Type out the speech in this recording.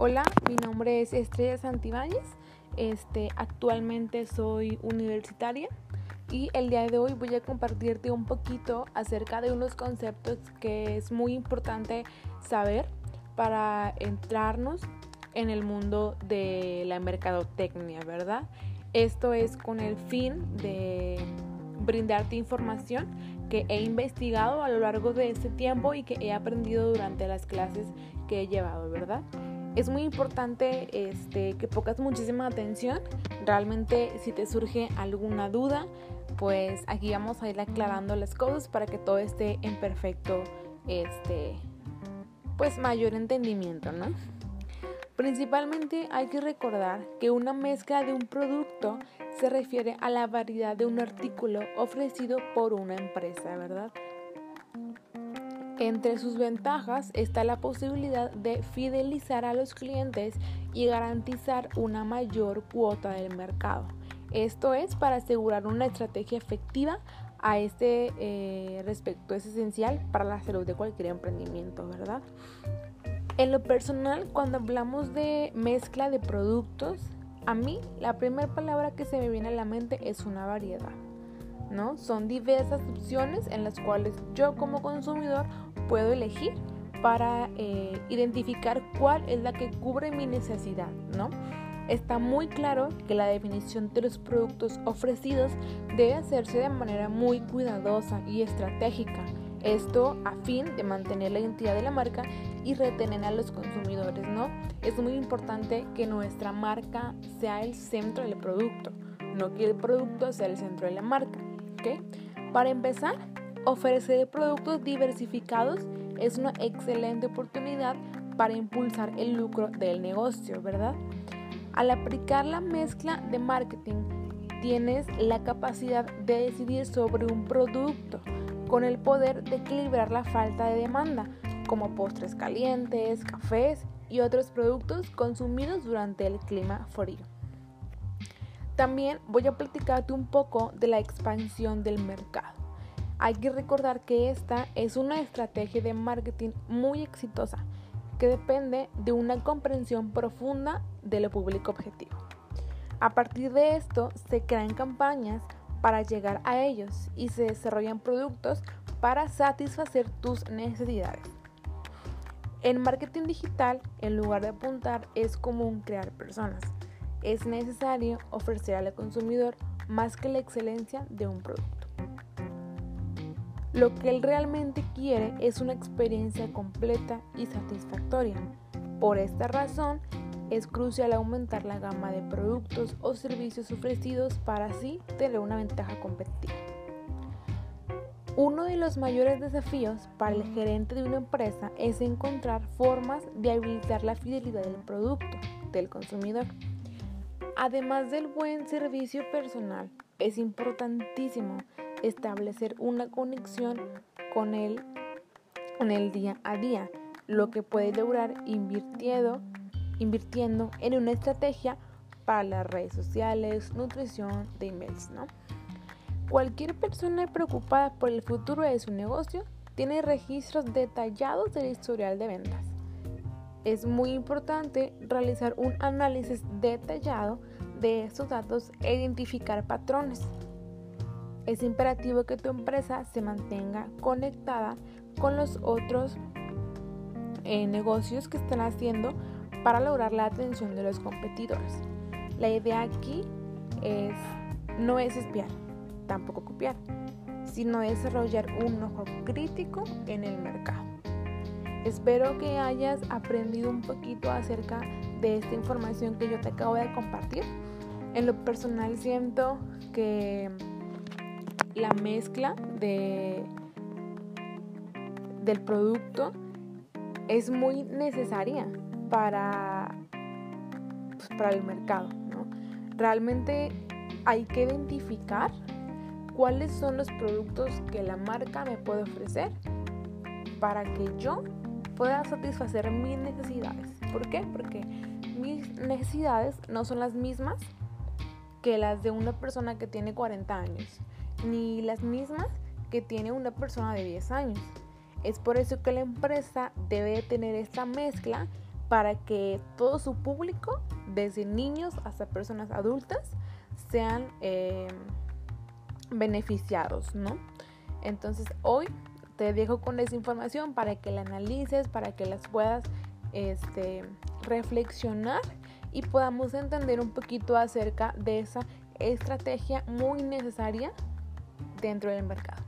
Hola, mi nombre es Estrella Santibáñez. Este, actualmente soy universitaria y el día de hoy voy a compartirte un poquito acerca de unos conceptos que es muy importante saber para entrarnos en el mundo de la mercadotecnia, ¿verdad? Esto es con el fin de brindarte información que he investigado a lo largo de este tiempo y que he aprendido durante las clases que he llevado, ¿verdad? Es muy importante este, que pongas muchísima atención. Realmente si te surge alguna duda, pues aquí vamos a ir aclarando las cosas para que todo esté en perfecto, este, pues mayor entendimiento, ¿no? Principalmente hay que recordar que una mezcla de un producto se refiere a la variedad de un artículo ofrecido por una empresa, ¿verdad? Entre sus ventajas está la posibilidad de fidelizar a los clientes y garantizar una mayor cuota del mercado. Esto es para asegurar una estrategia efectiva a este eh, respecto. Es esencial para la salud de cualquier emprendimiento, ¿verdad? En lo personal, cuando hablamos de mezcla de productos, a mí la primera palabra que se me viene a la mente es una variedad. ¿No? Son diversas opciones en las cuales yo como consumidor puedo elegir para eh, identificar cuál es la que cubre mi necesidad, ¿no? Está muy claro que la definición de los productos ofrecidos debe hacerse de manera muy cuidadosa y estratégica esto a fin de mantener la identidad de la marca y retener a los consumidores, ¿no? Es muy importante que nuestra marca sea el centro del producto, no que el producto sea el centro de la marca, Para empezar, ofrecer productos diversificados es una excelente oportunidad para impulsar el lucro del negocio, ¿verdad? Al aplicar la mezcla de marketing, tienes la capacidad de decidir sobre un producto con el poder de equilibrar la falta de demanda, como postres calientes, cafés y otros productos consumidos durante el clima frío. También voy a platicarte un poco de la expansión del mercado. Hay que recordar que esta es una estrategia de marketing muy exitosa que depende de una comprensión profunda del público objetivo. A partir de esto se crean campañas para llegar a ellos y se desarrollan productos para satisfacer tus necesidades. En marketing digital, en lugar de apuntar, es común crear personas. Es necesario ofrecer al consumidor más que la excelencia de un producto. Lo que él realmente quiere es una experiencia completa y satisfactoria. Por esta razón, es crucial aumentar la gama de productos o servicios ofrecidos para así tener una ventaja competitiva. Uno de los mayores desafíos para el gerente de una empresa es encontrar formas de habilitar la fidelidad del producto del consumidor. Además del buen servicio personal, es importantísimo establecer una conexión con él en el día a día, lo que puede lograr invirtiendo invirtiendo en una estrategia para las redes sociales, nutrición de emails, ¿no? Cualquier persona preocupada por el futuro de su negocio tiene registros detallados del historial de ventas. Es muy importante realizar un análisis detallado de estos datos e identificar patrones. Es imperativo que tu empresa se mantenga conectada con los otros eh, negocios que están haciendo para lograr la atención de los competidores. La idea aquí no es espiar, tampoco copiar, sino desarrollar un ojo crítico en el mercado. Espero que hayas aprendido un poquito acerca de esta información que yo te acabo de compartir. En lo personal siento que la mezcla de, del producto es muy necesaria para, pues, para el mercado. Realmente hay que identificar cuáles son los productos que la marca me puede ofrecer para que yo pueda satisfacer mis necesidades. ¿Por qué? Porque mis necesidades no son las mismas que las de una persona que tiene 40 años, ni las mismas que tiene una persona de 10 años. Es por eso que la empresa debe tener esta mezcla para que todo su público, desde niños hasta personas adultas, sean eh, beneficiados, ¿no? Entonces hoy te dejo con esa información para que la analices, para que las puedas este, reflexionar y podamos entender un poquito acerca de esa estrategia muy necesaria dentro del mercado.